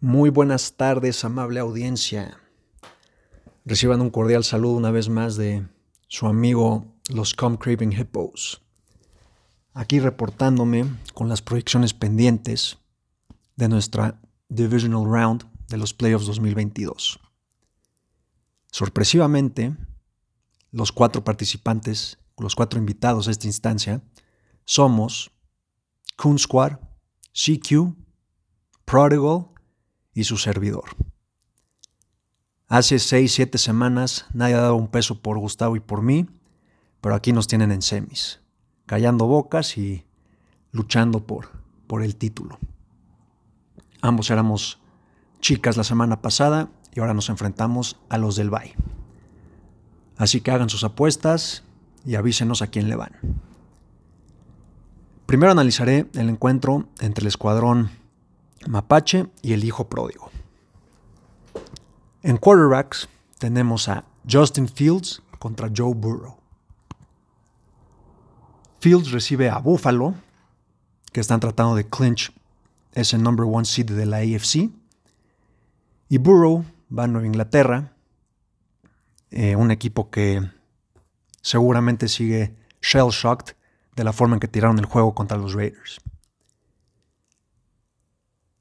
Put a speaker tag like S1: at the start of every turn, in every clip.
S1: Muy buenas tardes, amable audiencia. Reciban un cordial saludo una vez más de su amigo los Com Craving Hippos. Aquí reportándome con las proyecciones pendientes de nuestra Divisional Round de los Playoffs 2022. Sorpresivamente, los cuatro participantes, los cuatro invitados a esta instancia, somos Coon Squad, CQ, Prodigal y su servidor. Hace seis, siete semanas nadie ha dado un peso por Gustavo y por mí, pero aquí nos tienen en semis, callando bocas y luchando por, por el título. Ambos éramos chicas la semana pasada y ahora nos enfrentamos a los del Bay. Así que hagan sus apuestas y avísenos a quién le van. Primero analizaré el encuentro entre el escuadrón Mapache y el hijo pródigo. En quarterbacks tenemos a Justin Fields contra Joe Burrow. Fields recibe a Buffalo, que están tratando de clinch ese number one seed de la AFC. Y Burrow va a Nueva Inglaterra, eh, un equipo que seguramente sigue shell shocked de la forma en que tiraron el juego contra los Raiders.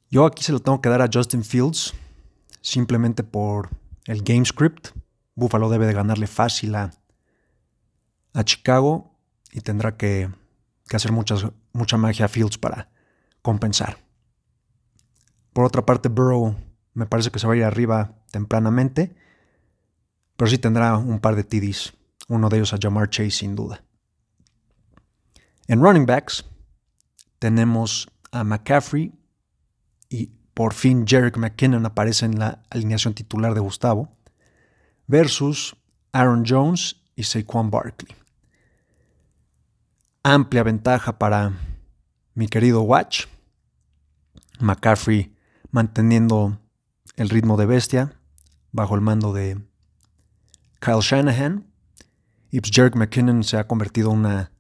S1: Yo aquí se lo tengo que dar a Justin Fields, simplemente por el game script. Buffalo debe de ganarle fácil a, Chicago y tendrá que, hacer mucha magia a Fields para compensar. Por otra parte, Burrow me parece que se va a ir arriba tempranamente, pero sí tendrá un par de TDs, uno de ellos a Jamar Chase sin duda. En running backs tenemos a McCaffrey por fin Jerick McKinnon aparece en la alineación titular de Gustavo, versus Aaron Jones y Saquon Barkley. Amplia ventaja para mi querido Watch. McCaffrey manteniendo el ritmo de bestia bajo el mando de Kyle Shanahan. Y Jerick McKinnon se ha convertido en una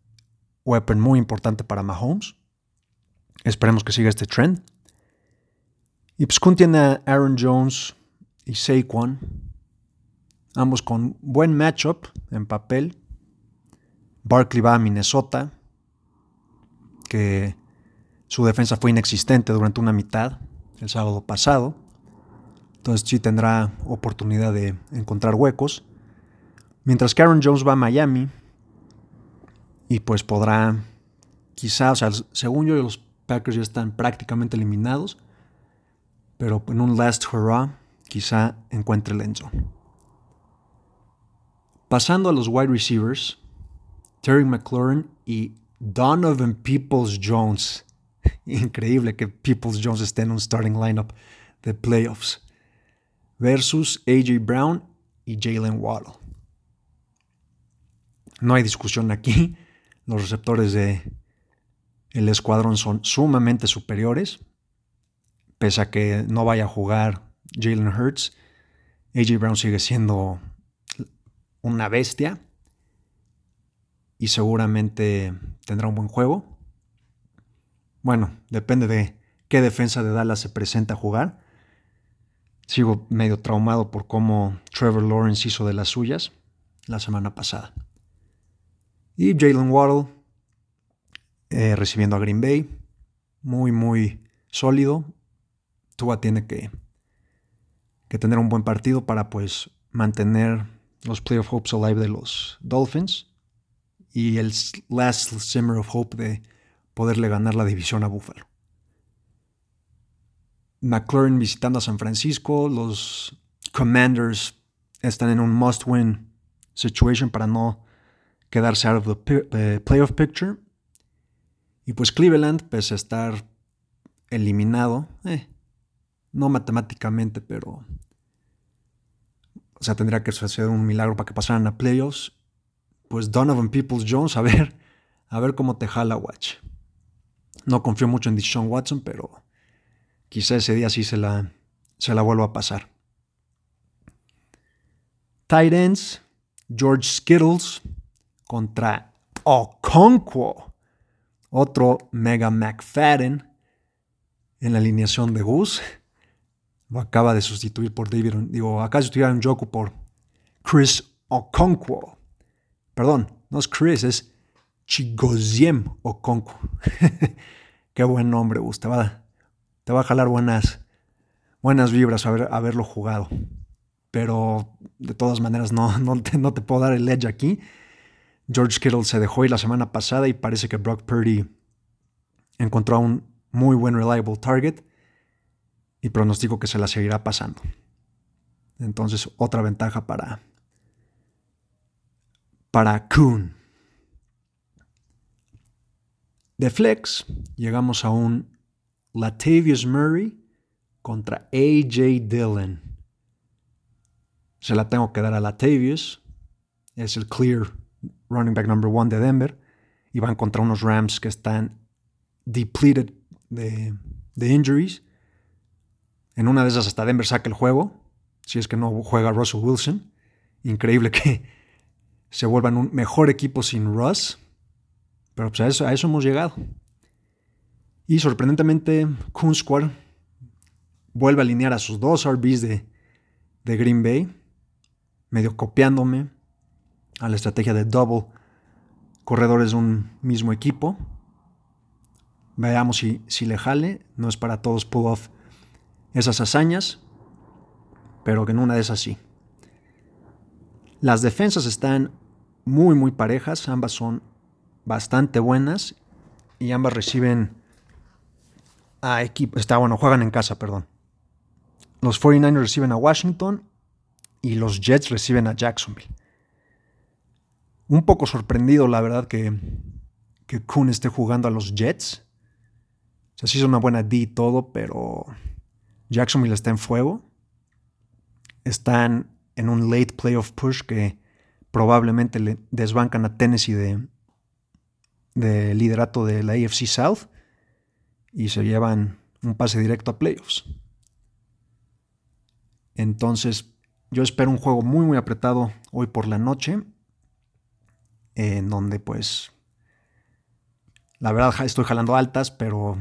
S1: weapon muy importante para Mahomes. Esperemos que siga este trend. Y pues tiene a Aaron Jones y Saquon, ambos con buen matchup en papel. Barkley va a Minnesota, que su defensa fue inexistente durante una mitad el sábado pasado. Entonces sí tendrá oportunidad de encontrar huecos. Mientras que Aaron Jones va a Miami y pues podrá, quizás, o sea, según yo los Packers ya están prácticamente eliminados pero en un last hurrah quizá encuentre el endzone. Pasando a los wide receivers, Terry McLaurin y Donovan Peoples Jones. Increíble que Peoples Jones esté en un starting lineup de playoffs. Versus AJ Brown y Jalen Waddle. No hay discusión aquí. Los receptores de el escuadrón son sumamente superiores pese a que no vaya a jugar Jalen Hurts, AJ Brown sigue siendo una bestia y seguramente tendrá un buen juego. Bueno, depende de qué defensa de Dallas se presenta a jugar. Sigo medio traumado por cómo Trevor Lawrence hizo de las suyas la semana pasada. Y Jalen Waddle eh, recibiendo a Green Bay. Muy, muy sólido. Tua tiene que, que tener un buen partido para pues mantener los playoff hopes alive de los Dolphins y el last simmer of hope de poderle ganar la división a Buffalo. McLaurin visitando a San Francisco, los Commanders están en un must-win situation para no quedarse out of the playoff picture. Y pues Cleveland, pese a estar eliminado, eh, no matemáticamente, pero. O sea, tendría que suceder un milagro para que pasaran a playoffs. Pues Donovan Peoples Jones, a ver, a ver cómo te jala, Watch. No confío mucho en Deshaun Watson, pero quizá ese día sí se la, se la vuelva a pasar. Tight ends, George Skittles contra Okonkwo, otro Mega McFadden en la alineación de Gus. Lo acaba de sustituir por David, digo, acaba de sustituir a Njoku por Chris Okonkwo. Perdón, no es Chris, es Chigoziem Okonkwo. Qué buen nombre, Gus. Te va, te va a jalar buenas, buenas vibras haberlo jugado. Pero de todas maneras no, no, te, no te puedo dar el edge aquí. George Kittle se dejó ir la semana pasada y parece que Brock Purdy encontró un muy buen reliable target y pronostico que se la seguirá pasando. Entonces, otra ventaja para, para Kuhn. De flex, llegamos a un Latavius Murray contra AJ Dillon. Se la tengo que dar a Latavius. Es el clear running back number one de Denver. Y van contra unos Rams que están depleted de, de injuries. En una de esas hasta Denver saca el juego, si es que no juega Russell Wilson. Increíble que se vuelvan un mejor equipo sin Russ. Pero pues a eso, hemos llegado. Y sorprendentemente, Squad vuelve a alinear a sus dos RBs de, Green Bay, medio copiándome a la estrategia de double corredores de un mismo equipo. Veamos si, si le jale. No es para todos pull off esas hazañas, pero que en una de esas sí. Las defensas están muy, muy parejas, ambas son bastante buenas y ambas reciben a equipo, está bueno, juegan en casa, perdón. Los 49ers reciben a Washington y los Jets reciben a Jacksonville. Un poco sorprendido, la verdad, que, que Kuhn esté jugando a los Jets. O sea, sí es una buena D y todo, pero Jacksonville está en fuego. Están en un late playoff push que probablemente le desbancan a Tennessee de, de liderato de la AFC South y se llevan un pase directo a playoffs. Entonces, yo espero un juego muy, muy apretado hoy por la noche, en donde pues, la verdad estoy jalando altas, pero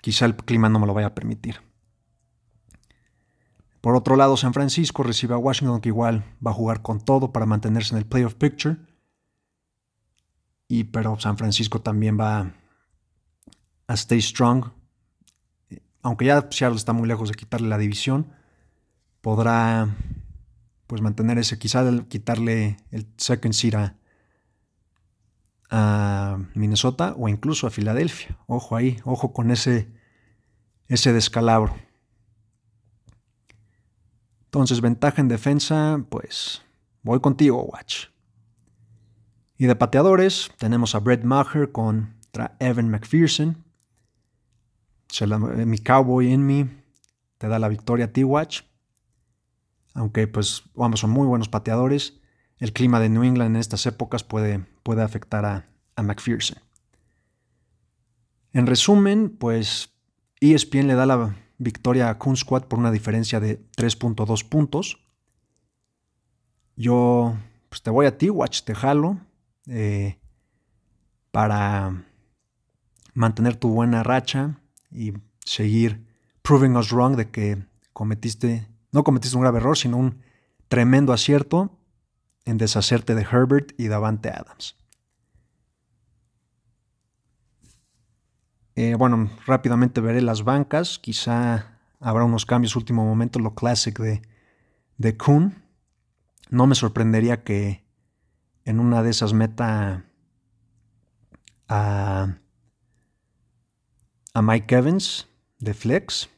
S1: quizá el clima no me lo vaya a permitir. Por otro lado, San Francisco recibe a Washington que igual va a jugar con todo para mantenerse en el playoff picture. Y pero San Francisco también va a stay strong. Aunque ya Seattle está muy lejos de quitarle la división, podrá pues mantener ese, quizá quitarle el second seed a, Minnesota o incluso a Filadelfia. Ojo ahí, ojo con ese, ese descalabro. Entonces, ventaja en defensa, pues voy contigo, Watch. Y de pateadores, tenemos a Brett Maher contra Evan McPherson. mi cowboy en mí te da la victoria a ti, Watch. Aunque, pues, ambos son muy buenos pateadores. El clima de New England en estas épocas puede, puede afectar a, a McPherson. En resumen, pues ESPN le da la victoria a Kun Squad por una diferencia de 3.2 puntos. Yo pues te voy a ti, Watch, te jalo eh, para mantener tu buena racha y seguir proving us wrong de que cometiste, no cometiste un grave error, sino un tremendo acierto en deshacerte de Herbert y Davante Adams. Eh, bueno, rápidamente veré las bancas. Quizá habrá unos cambios último momento, lo classic de, de Kuhn. No me sorprendería que en una de esas meta a, a Mike Evans de Flex.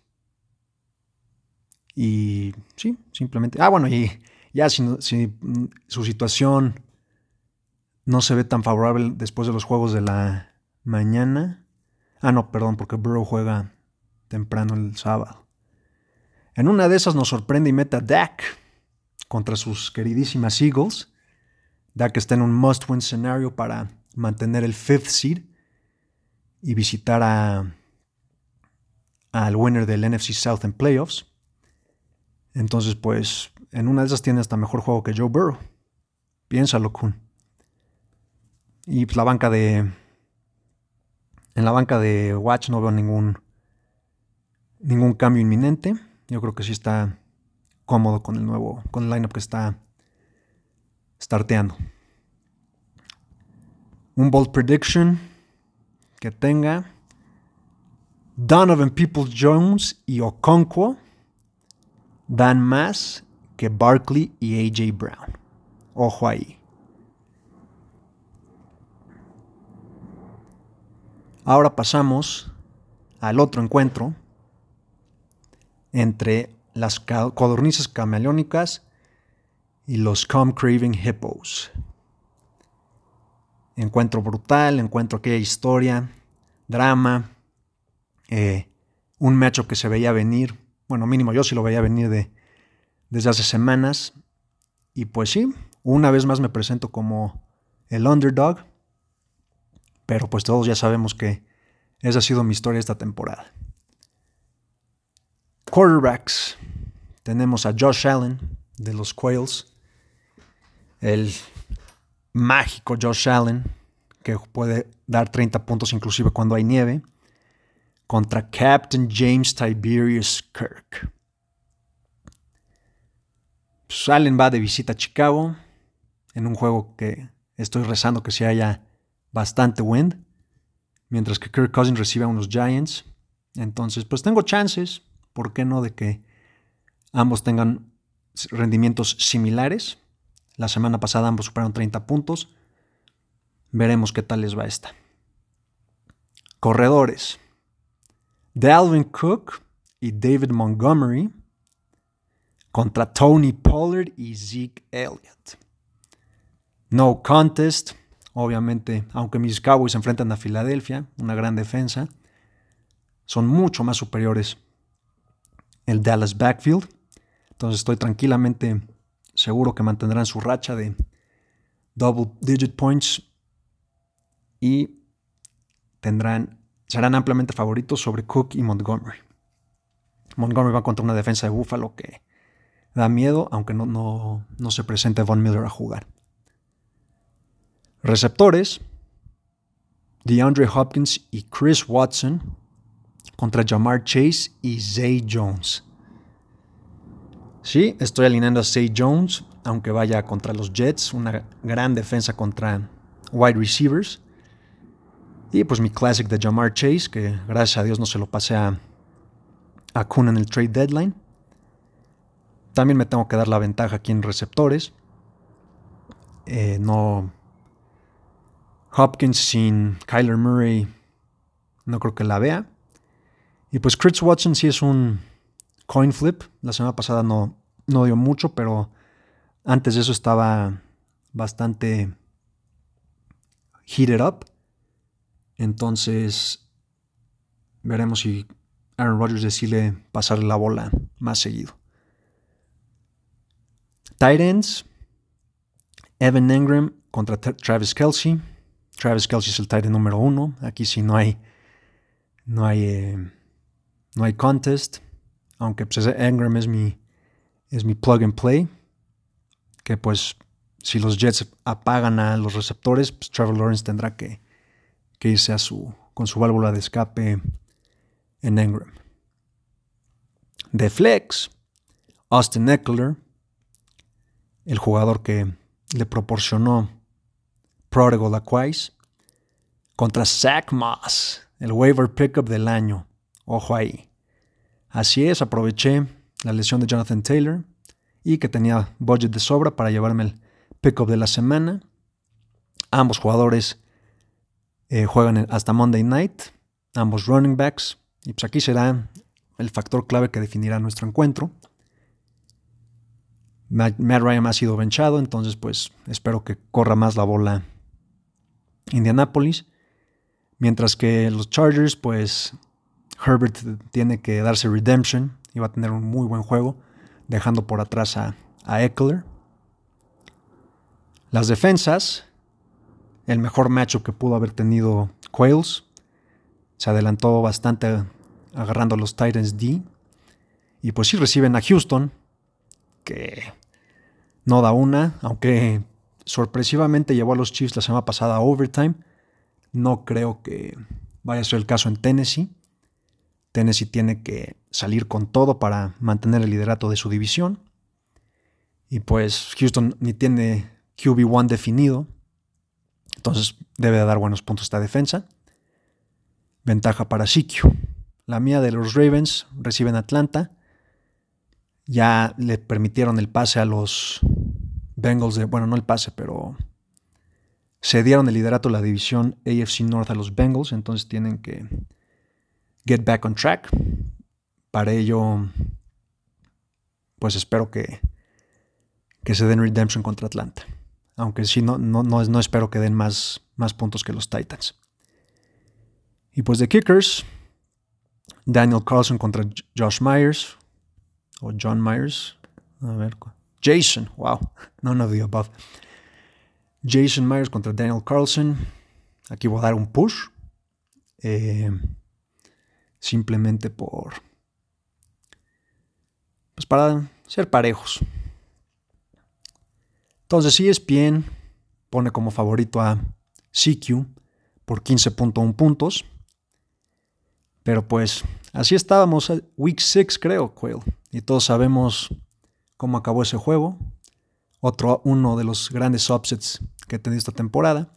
S1: Y sí, simplemente. Ah, bueno, y ya si, si, su situación no se ve tan favorable después de los juegos de la mañana, Ah, no, perdón, porque Burrow juega temprano el sábado. En una de esas nos sorprende y mete a Dak contra sus queridísimas Eagles. Dak está en un must-win scenario para mantener el fifth seed y visitar a, al winner del NFC South en playoffs. Entonces, pues, en una de esas tiene hasta mejor juego que Joe Burrow. Piénsalo, Kun. Y pues, la banca de, en la banca de Watch no veo ningún, ningún cambio inminente. Yo creo que sí está cómodo con el nuevo, con el lineup que está starteando. Un bold prediction que tenga Donovan Peoples Jones y Okonkwo dan más que Barkley y AJ Brown. Ojo ahí. Ahora pasamos al otro encuentro entre las codornices camaleónicas y los Come Craving Hippos. Encuentro brutal, encuentro aquella historia, drama, eh, un macho que se veía venir, bueno, mínimo yo sí lo veía venir de, desde hace semanas. Y pues sí, una vez más me presento como el underdog, pero pues todos ya sabemos que esa ha sido mi historia esta temporada. Quarterbacks. Tenemos a Josh Allen de los Quails. El mágico Josh Allen, que puede dar 30 puntos inclusive cuando hay nieve. Contra Captain James Tiberius Kirk. Pues Allen va de visita a Chicago en un juego que estoy rezando que se haya bastante wind mientras que Kirk Cousins recibe a unos Giants. Entonces, pues tengo chances, ¿por qué no?, de que ambos tengan rendimientos similares. La semana pasada ambos superaron 30 puntos. Veremos qué tal les va esta. Corredores. Dalvin Cook y David Montgomery contra Tony Pollard y Zeke Elliott. No contest. Obviamente, aunque mis Cowboys se enfrentan a Filadelfia, una gran defensa, son mucho más superiores el Dallas Backfield. Entonces estoy tranquilamente seguro que mantendrán su racha de double digit points y tendrán, serán ampliamente favoritos sobre Cook y Montgomery. Montgomery va contra una defensa de Buffalo que da miedo, aunque no, no, no se presente Von Miller a jugar. Receptores, DeAndre Hopkins y Chris Watson contra Jamar Chase y Zay Jones. Sí, estoy alineando a Zay Jones, aunque vaya contra los Jets, una gran defensa contra wide receivers. Y pues mi classic de Jamar Chase, que gracias a Dios no se lo pasé a, a Kuhn en el trade deadline. También me tengo que dar la ventaja aquí en receptores. Eh, no, Hopkins sin Kyler Murray no creo que la vea. Y pues Chris Watson sí es un coin flip. La semana pasada no, no dio mucho, pero antes de eso estaba bastante heated up. Entonces veremos si Aaron Rodgers decide pasarle la bola más seguido. Titans, Evan Engram contra Travis Kelsey. Travis Kelsey es el tight número uno. Aquí sí no hay, no hay, eh, no hay contest. Aunque pues Engram es mi, es mi plug and play. Que pues si los Jets apagan a los receptores, pues Trevor Lawrence tendrá que, que irse a su, con su válvula de escape en Engram. De flex, Austin Eckler, el jugador que le proporcionó Prodigal Acquise contra Zach Moss, el waiver pickup del año. Ojo ahí. Así es, aproveché la lesión de Jonathan Taylor y que tenía budget de sobra para llevarme el pickup de la semana. Ambos jugadores eh, juegan hasta Monday Night, ambos running backs, y pues aquí será el factor clave que definirá nuestro encuentro. Matt Ryan ha sido benchado, entonces pues espero que corra más la bola Indianapolis. Mientras que los Chargers, pues Herbert tiene que darse redemption y va a tener un muy buen juego, dejando por atrás a, Eckler. Las defensas, el mejor matchup que pudo haber tenido Quails. Se adelantó bastante agarrando a los Titans D. Y pues sí reciben a Houston, que no da una, aunque sorpresivamente llevó a los Chiefs la semana pasada a overtime. No creo que vaya a ser el caso en Tennessee. Tennessee tiene que salir con todo para mantener el liderato de su división. Y pues Houston ni tiene QB1 definido. Entonces debe de dar buenos puntos esta defensa. Ventaja para CQ. La mía de los Ravens reciben Atlanta. Ya le permitieron el pase a los Bengals de, bueno, no el pase, pero se dieron el liderato de la división AFC North a los Bengals, entonces tienen que get back on track. Para ello, pues espero que, que se den redemption contra Atlanta. Aunque sí, no, no, no, espero que den más, más puntos que los Titans. Y pues de Kickers, Daniel Carlson contra Josh Myers. O John Myers. A ver. Jason. Wow. None of the above. Jason Myers contra Daniel Carlson. Aquí voy a dar un push. Eh, simplemente por. Pues para ser parejos. Entonces, si es bien, pone como favorito a CQ por 15.1 puntos. Pero pues así estábamos, eh, week 6 creo, Quail. Y todos sabemos cómo acabó ese juego. Otro, uno de los grandes upsets que he tenido esta temporada.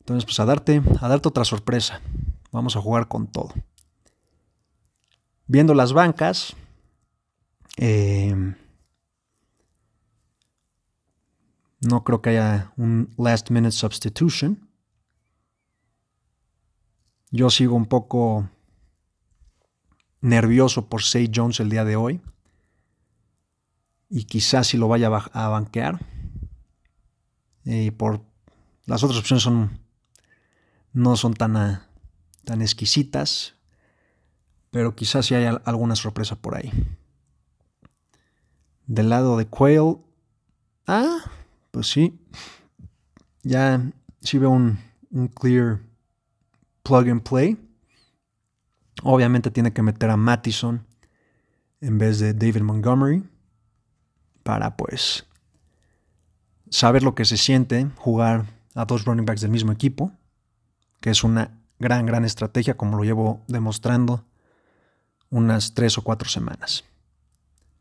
S1: Entonces, pues a darte, a darte otra sorpresa. Vamos a jugar con todo. Viendo las bancas, em, no creo que haya un last minute substitution. Yo sigo un poco nervioso por Say Jones el día de hoy. Y quizás si lo vaya a banquear. Y por las otras opciones son no son tan, ah, tan exquisitas. Pero quizás si haya alguna sorpresa por ahí. Del lado de Quail. Ah, pues sí. Ya sí veo un clear plug and play. Obviamente tiene que meter a Mattison en vez de David Montgomery para pues saber lo que se siente jugar a dos running backs del mismo equipo, que es una gran, gran estrategia como lo llevo demostrando unas tres o cuatro semanas.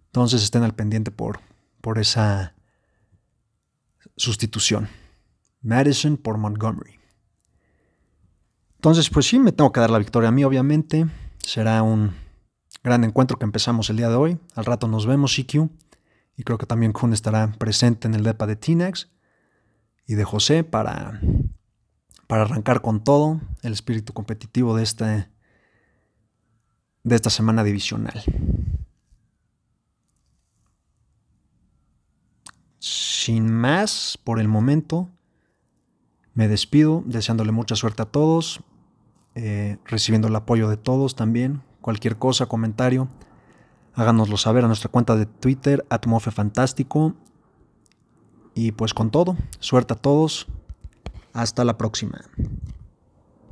S1: Entonces estén al pendiente por, por esa sustitución. Madison por Montgomery. Entonces, pues sí, me tengo que dar la victoria a mí, obviamente. Será un gran encuentro que empezamos el día de hoy. Al rato nos vemos, CQ. Y creo que también Kun estará presente en el DEPA de Tinex y de José para, para arrancar con todo el espíritu competitivo de, este, de esta semana divisional. Sin más, por el momento, me despido deseándole mucha suerte a todos. Eh, recibiendo el apoyo de todos también. Cualquier cosa, comentario, háganoslo saber a nuestra cuenta de Twitter, Fantástico. Y pues con todo, suerte a todos. Hasta la próxima.